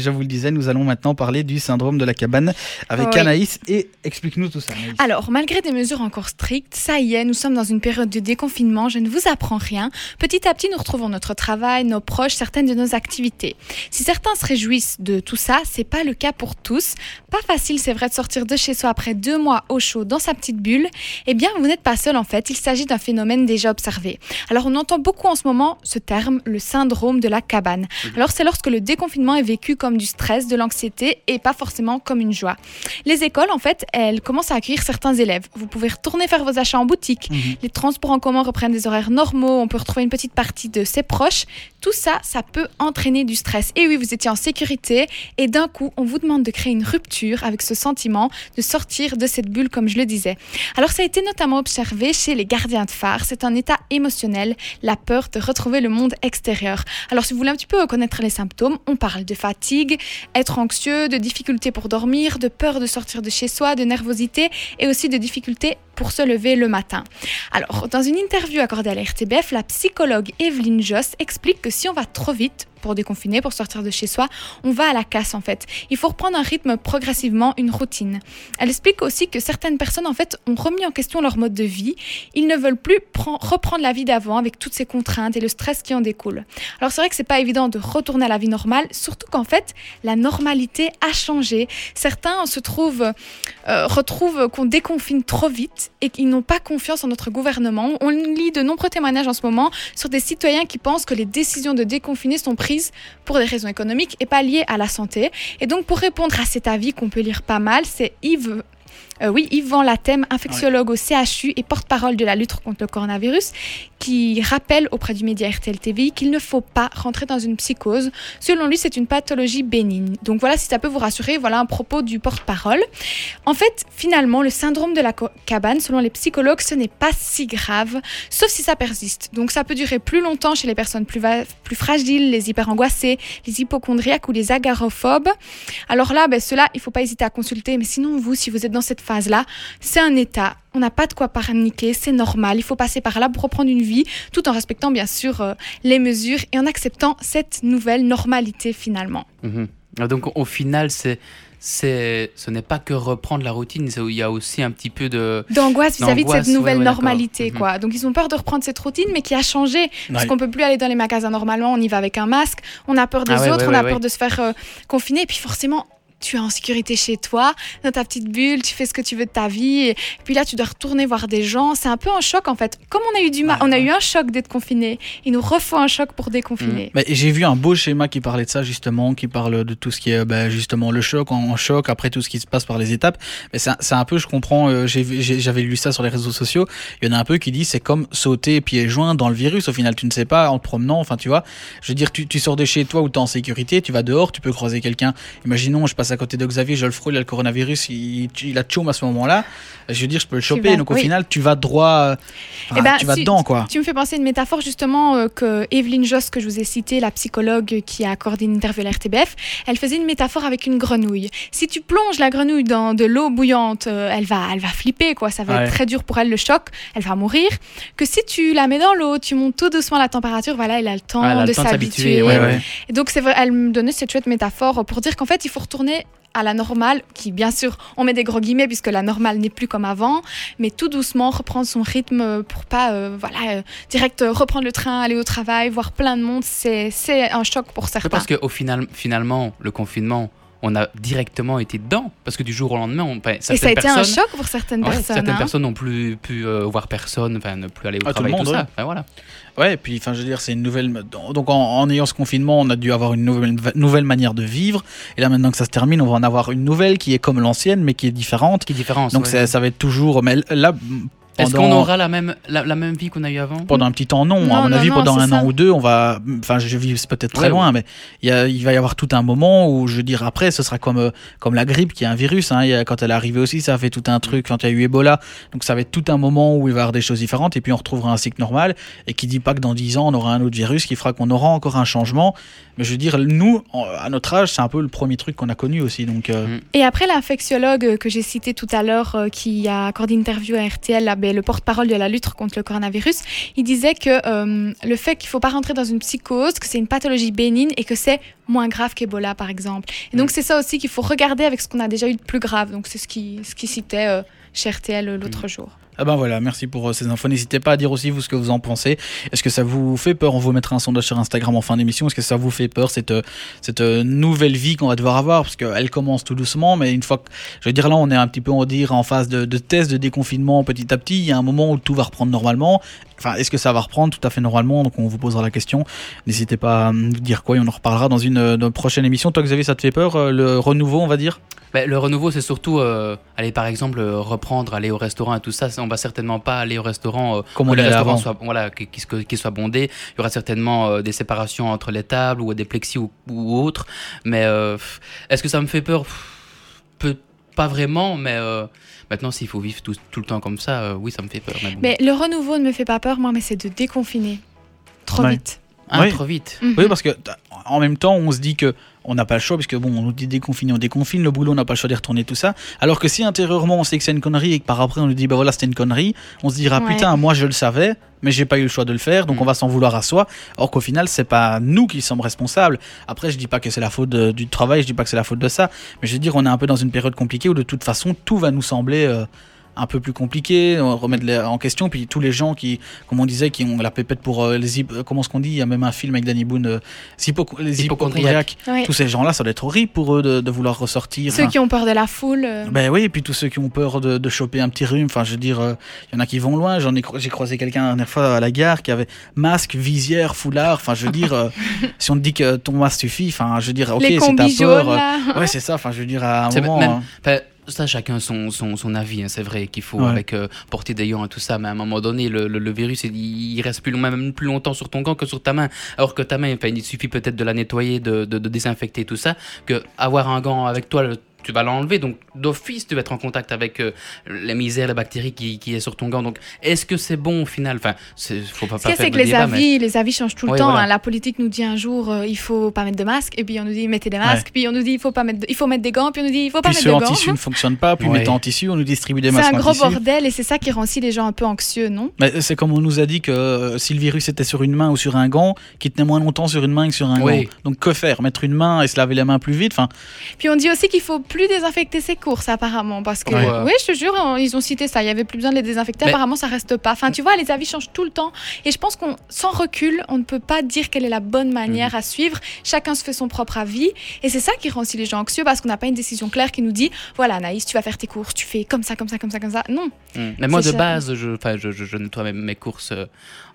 Je vous le disais, nous allons maintenant parler du syndrome de la cabane avec Anaïs et explique-nous tout ça. Alors, malgré des mesures encore strictes, ça y est, nous sommes dans une période de déconfinement, je ne vous apprends rien. Petit à petit, nous retrouvons notre travail, nos proches, certaines de nos activités. Si certains se réjouissent de tout ça, c'est pas le cas pour tous. Pas facile, c'est vrai, de sortir de chez soi après deux mois au chaud dans sa petite bulle. Eh bien, vous n'êtes pas seul en fait, il s'agit d'un phénomène déjà observé. Alors, on entend beaucoup en ce moment ce terme, le syndrome de la cabane. Alors, c'est lorsque le déconfinement est vécu comme du stress, de l'anxiété et pas forcément comme une joie. Les écoles, en fait, elles commencent à accueillir certains élèves. Vous pouvez retourner faire vos achats en boutique. Mhm. Les transports en commun reprennent des horaires normaux. On peut retrouver une petite partie de ses proches. Tout ça, ça peut entraîner du stress. Et oui, vous étiez en sécurité et d'un coup, on vous demande de créer une rupture avec ce sentiment de sortir de cette bulle, comme je le disais. Alors, ça a été notamment observé chez les gardiens de phare. C'est un état émotionnel, la peur de retrouver le monde extérieur. Alors, si vous voulez un petit peu connaître les symptômes, on parle de fatigue être anxieux, de difficultés pour dormir, de peur de sortir de chez soi, de nervosité et aussi de difficultés pour se lever le matin. Alors, dans une interview accordée à la RTBF, la psychologue Evelyne Joss explique que si on va trop vite, pour déconfiner, pour sortir de chez soi, on va à la casse en fait. Il faut reprendre un rythme progressivement, une routine. Elle explique aussi que certaines personnes en fait ont remis en question leur mode de vie. Ils ne veulent plus reprendre la vie d'avant avec toutes ces contraintes et le stress qui en découle. Alors c'est vrai que c'est pas évident de retourner à la vie normale, surtout qu'en fait la normalité a changé. Certains se trouvent, euh, retrouvent qu'on déconfine trop vite et qu'ils n'ont pas confiance en notre gouvernement. On lit de nombreux témoignages en ce moment sur des citoyens qui pensent que les décisions de déconfiner sont prises pour des raisons économiques et pas liées à la santé. Et donc pour répondre à cet avis qu'on peut lire pas mal, c'est Yves euh, oui, Yvan Latem, infectiologue au CHU et porte-parole de la lutte contre le coronavirus, qui rappelle auprès du média RTL TV qu'il ne faut pas rentrer dans une psychose. Selon lui, c'est une pathologie bénigne. Donc voilà, si ça peut vous rassurer, voilà un propos du porte-parole. En fait, finalement, le syndrome de la cabane, selon les psychologues, ce n'est pas si grave, sauf si ça persiste. Donc ça peut durer plus longtemps chez les personnes plus, plus fragiles, les hyper-angoissées, les hypochondriaques ou les agarophobes. Alors là, ben, cela, il ne faut pas hésiter à consulter. Mais sinon, vous, si vous êtes dans cette phase-là, c'est un état. On n'a pas de quoi paniquer, c'est normal, il faut passer par là pour reprendre une vie, tout en respectant bien sûr euh, les mesures et en acceptant cette nouvelle normalité finalement. Mhm. Donc au final, c'est c'est ce n'est pas que reprendre la routine, il y a aussi un petit peu de d'angoisse vis-à-vis de cette nouvelle normalité mhm. quoi. Donc ils ont peur de reprendre cette routine mais qui a changé. Parce qu'on peut plus aller dans les magasins normalement, on y va avec un masque, on a peur des ah autres, on a peur de se faire euh, confiner. Et puis forcément tu es en sécurité chez toi, dans ta petite bulle, tu fais ce que tu veux de ta vie. Et puis là, tu dois retourner voir des gens. C'est un peu un choc en fait. Comme on a eu du mal, on a eu un choc d'être confiné. Il nous refaut un choc pour déconfiner. Mmh. Mais j'ai vu un beau schéma qui parlait de ça justement, qui parle de tout ce qui est ben, justement le choc en, choc, après tout ce qui se passe par les étapes. Mais c'est un peu, je comprends. Euh, j'avais lu ça sur les réseaux sociaux. Il y en a un peu qui dit c'est comme sauter pieds joints dans le virus. Au final, tu ne sais pas en te promenant. Enfin, tu vois. Je veux dire, tu, tu sors de chez toi où tu es en sécurité, tu vas dehors, tu peux croiser quelqu'un. Imaginons, je passe à côté de Xavier Jolfro, il a le coronavirus, il, il a tchoum à ce moment-là. Je veux dire, je peux le choper. donc au final, tu vas droit, eh ben, tu vas dedans, quoi. Tu me fais penser à une métaphore justement euh, que Evelyne Joss, que je vous ai citée, la psychologue qui a accordé une interview à l'RTBF, elle faisait une métaphore avec une grenouille. Si tu plonges la grenouille dans de l'eau bouillante, euh, elle va, elle va flipper, quoi. Ça va être très dur pour elle le choc. Elle va mourir. Que si tu la mets dans l'eau, tu montes tout doucement la température, voilà, elle a le temps de s'habituer. Et donc c'est elle me donnait cette chouette métaphore pour dire qu'en fait, il faut retourner à la normale, qui bien sûr, on met des gros guillemets puisque la normale n'est plus comme avant, mais tout doucement reprendre son rythme pour pas, euh, voilà, euh, direct euh, reprendre le train, aller au travail, voir plein de monde, c'est un choc pour certains. Parce qu'au final, finalement, le confinement, on a directement été dedans parce que du jour au lendemain on et ça a été un choc pour certaines personnes certaines hein. personnes n'ont plus pu voir personne enfin ne plus aller au ah, travail tout, le monde, ça voilà Ouais, et puis enfin, je veux dire, c'est une nouvelle. Donc en, ayant ce confinement, on a dû avoir une nouvelle, nouvelle manière de vivre. Et là, maintenant que ça se termine, on va en avoir une nouvelle qui est comme l'ancienne, mais qui est différente. Qui est différente. Donc ça, ça va être toujours. Mais là, est-ce qu'on aura la même, la, même vie qu'on a eu avant? Pendant un petit temps, non. à mon avis, pendant un an ou deux, on va. Enfin, je vis peut-être très loin, mais il, va y avoir tout un moment où, je veux dire, après, ce sera comme, euh, comme la grippe qui est un virus. Hein. quand elle est arrivée aussi, ça a fait tout un truc. Quand il y a eu Ebola, donc ça va être tout un moment où il va y avoir des choses différentes. Et puis on retrouvera un cycle normal. Et qui dit pas que dans 10 ans, on aura un autre virus qui fera qu'on aura encore un changement. Mais je veux dire, nous, à notre âge, c'est un peu le premier truc qu'on a connu aussi. Donc, euh. Et après, l'infectiologue que j'ai cité tout à l'heure, euh, qui a accordé une interview à RTL, la ben, le porte-parole de la lutte contre le coronavirus, il disait que euh, le fait qu'il ne faut pas rentrer dans une psychose, que c'est une pathologie bénigne et que c'est moins grave qu'Ebola, par exemple. Et donc, c'est ça aussi qu'il faut regarder avec ce qu'on a déjà eu de plus grave. Donc, c'est ce qui, ce qui citait euh, chez RTL l'autre jour. Ah ben voilà, merci pour euh, ces infos. N'hésitez pas à dire aussi vous ce que vous en pensez. Est-ce que ça vous fait peur? On vous mettra un sondage sur Instagram en fin d'émission. Est-ce que ça vous fait peur cette euh, cette euh, nouvelle vie qu'on va devoir avoir? Parce qu'elle commence tout doucement, mais une fois que je veux dire là, on est un petit peu on va en phase de, test de déconfinement petit à petit. Il y a un moment où tout va reprendre normalement. Enfin, est-ce que ça va reprendre tout à fait normalement? Donc on vous posera la question. N'hésitez pas à nous dire quoi et on en reparlera dans une, prochaine émission. Toi Xavier, ça te fait peur le renouveau, on va dire? Ben, le renouveau, c'est surtout aller par exemple reprendre, aller au restaurant et tout ça. Va certainement pas aller au restaurant euh, Comme on les restaurants avant. soient voilà, qui, qui, qui soient bondés. Il y aura certainement euh, des séparations entre les tables ou des plexis ou, ou autres. Mais euh, est-ce que ça me fait peur? Pff, Peu, Pas vraiment, mais euh, maintenant s'il faut vivre tout, tout le temps comme ça, euh, oui, ça me fait peur. Mais bon. Mais le renouveau ne me fait pas peur, moi, mais c'est de déconfiner. Trop Ouais. vite. Ah, Oui. trop vite. Mhm. Oui, parce que en même temps, on se dit que on n'a pas le choix, puisque bon, on nous dit déconfiner, on déconfine, le boulot, on n'a pas le choix d'y retourner, tout ça. Alors que si intérieurement on sait que c'est une connerie et que par après on nous dit bah voilà c'était une connerie, on se dira Ouais. putain moi je le savais, mais j'ai pas eu le choix de le faire, donc Mm. on va s'en vouloir à soi. Or qu'au final c'est pas nous qui sommes responsables. Après je dis pas que c'est la faute de- du travail, je dis pas que c'est la faute de ça, mais je veux dire on est un peu dans une période compliquée où de toute façon tout va nous sembler euh, un peu plus compliqué, on remettre les- en question, puis tous les gens qui, comme on disait, qui ont la pépette pour euh, les euh, comment est-ce qu'on dit, il y a même un film avec Danny Boone, euh, hypo- les Hypochondriaques. hypochondriaques. Ouais. Tous ces gens-là, ça doit être horrible pour eux de, de vouloir ressortir. Ceux qui ont peur de la foule. euh, ben oui, et puis tous ceux qui ont peur de, de choper un petit rhume. Enfin, je veux dire, euh, il y en a qui vont loin. J'en ai, j'ai croisé quelqu'un la dernière fois à la gare qui avait masque, visière, foulard. Enfin, je veux dire, euh, si on te dit que ton masque suffit, enfin, je veux dire, ok, les c'est ta peur. euh, là. Ouais, c'est ça. Enfin, je veux dire, à un C'est moment. même- Enfin, ça, chacun son, son, son avis. hein. C'est vrai qu'il faut Ouais. avec euh, porter des gants et tout ça, mais à un moment donné, le, le, le virus, il, il reste plus, même plus longtemps sur ton gant que sur ta main. Alors que ta main, il suffit peut-être de la nettoyer, de, de, de désinfecter tout ça, que avoir un gant avec toi, le- tu vas l'enlever. Donc, d'office, tu vas être en contact avec euh, les misères, les bactéries qui, qui est sur ton gant. Donc, est-ce que c'est bon au final? Enfin, c'est- faut pas, Ce pas c'est que les débat, mais- avis, les avis changent tout le Ouais, temps. voilà. hein. La politique nous dit un jour euh, il faut pas mettre de masque, et puis on nous dit mettez des masques, puis on nous dit il faut pas mettre, de- il faut mettre des gants, puis on nous dit il faut pas puis mettre ceux de en gants. tissu ne fonctionnent pas. Puis Ouais. mettant en tissu, on nous distribue des C'est masques un en gros tissu. bordel et c'est ça qui rend aussi les gens un peu anxieux, non? Mais c'est comme on nous a dit que euh, si le virus était sur une main ou sur un gant, qu'il tenait moins longtemps sur une main que sur un Oui. gant. Donc que faire? Mettre une main et se laver les mains plus vite Enfin, Puis on dit aussi qu'il faut plus désinfecter ses courses apparemment parce que Ouais. oui, je te jure, on- ils ont cité ça. Il y avait plus besoin de les désinfecter. Mais- Apparemment, ça reste pas. Enfin, tu vois, les avis changent tout le temps et je pense qu'on, sans recul, on ne peut pas dire quelle est la bonne manière à suivre. Chacun se fait son propre avis et c'est ça qui rend aussi les gens anxieux parce qu'on n'a pas une décision claire qui nous dit voilà, Anaïs, tu vas faire tes courses, tu fais comme ça, comme ça, comme ça, comme ça. Non. Mm. Mais moi, de ça. base, je, enfin, je, je, je nettoie mes, mes courses euh,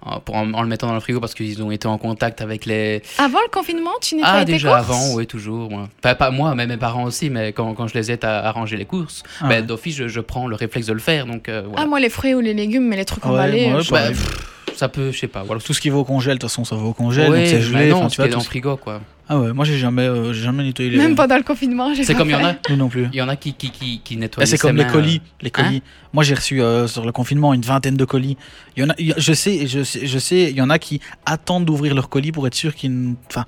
en, pour en, en le mettant dans le frigo parce qu'ils ont été en contact avec les. Avant le confinement, tu nettoyais Ah, tes déjà courses? avant, oui, toujours. Enfin, pas moi, mais mes parents aussi, mais quand, quand je les aide à, à ranger les courses, Ah ben, ouais. d'office, je, je prends le réflexe de le faire. Donc, euh, Ah, moi, les fruits ou les légumes, mais les trucs Ouais, emballés. moi, euh, ouais, je- pareil. Ben, ça peut, je sais pas. Voilà. tout ce qui va au congèle, de toute façon, ça va au congèle. Ouais, donc c'est gelé. non, tu vois, dans le frigo, quoi. Ah ouais, moi j'ai jamais, euh, j'ai jamais nettoyé les. Même pendant le confinement, j'ai C'est comme il y en a, non plus. il y en a qui, qui, qui, qui nettoient Eh, c'est comme les mains, colis. euh. Les colis. Moi, j'ai reçu euh, sur le confinement une vingtaine de colis. Il y en a, je sais, je sais, je sais, il y en a qui attendent d'ouvrir leur colis pour être sûr qu'ils. ne- Enfin,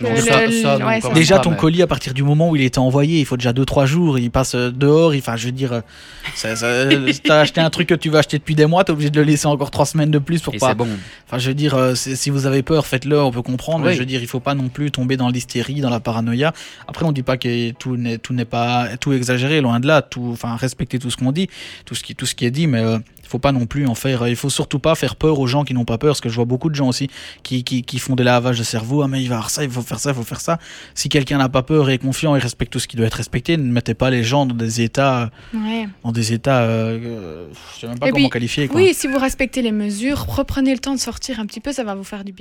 Le- ça, ça, ouais, déjà pas, ton mais- colis à partir du moment où il était envoyé, il faut déjà 2-3 jours. Il passe euh, dehors. il- Enfin, je veux dire, euh, ça, ça, t'as acheté un truc que tu vas acheter depuis des mois, t'es obligé de le laisser encore 3 semaines de plus pour Et pas. c'est bon. Enfin, je veux dire, euh, si vous avez peur, faites-le, on peut comprendre. Mais je veux dire, il faut pas non plus tomber dans l'hystérie, dans la paranoïa. Après, on dit pas que tout n'est tout n'est pas tout exagéré, loin de là. Tout, enfin, respecter tout ce qu'on dit, tout ce qui tout ce qui est dit, mais euh, il faut pas non plus en faire. Il faut surtout pas faire peur aux gens qui n'ont pas peur, parce que je vois beaucoup de gens aussi qui, qui, qui font des lavages de cerveau. Ah mais il va avoir ça, il faut faire ça, il faut faire ça. Si quelqu'un n'a pas peur et est confiant et respecte tout ce qui doit être respecté, ne mettez pas les gens dans des états, Ouais. dans des états, euh, euh, je sais même pas Et comment puis, qualifier. Quoi. Oui, si vous respectez les mesures, reprenez le temps de sortir un petit peu, ça va vous faire du bien.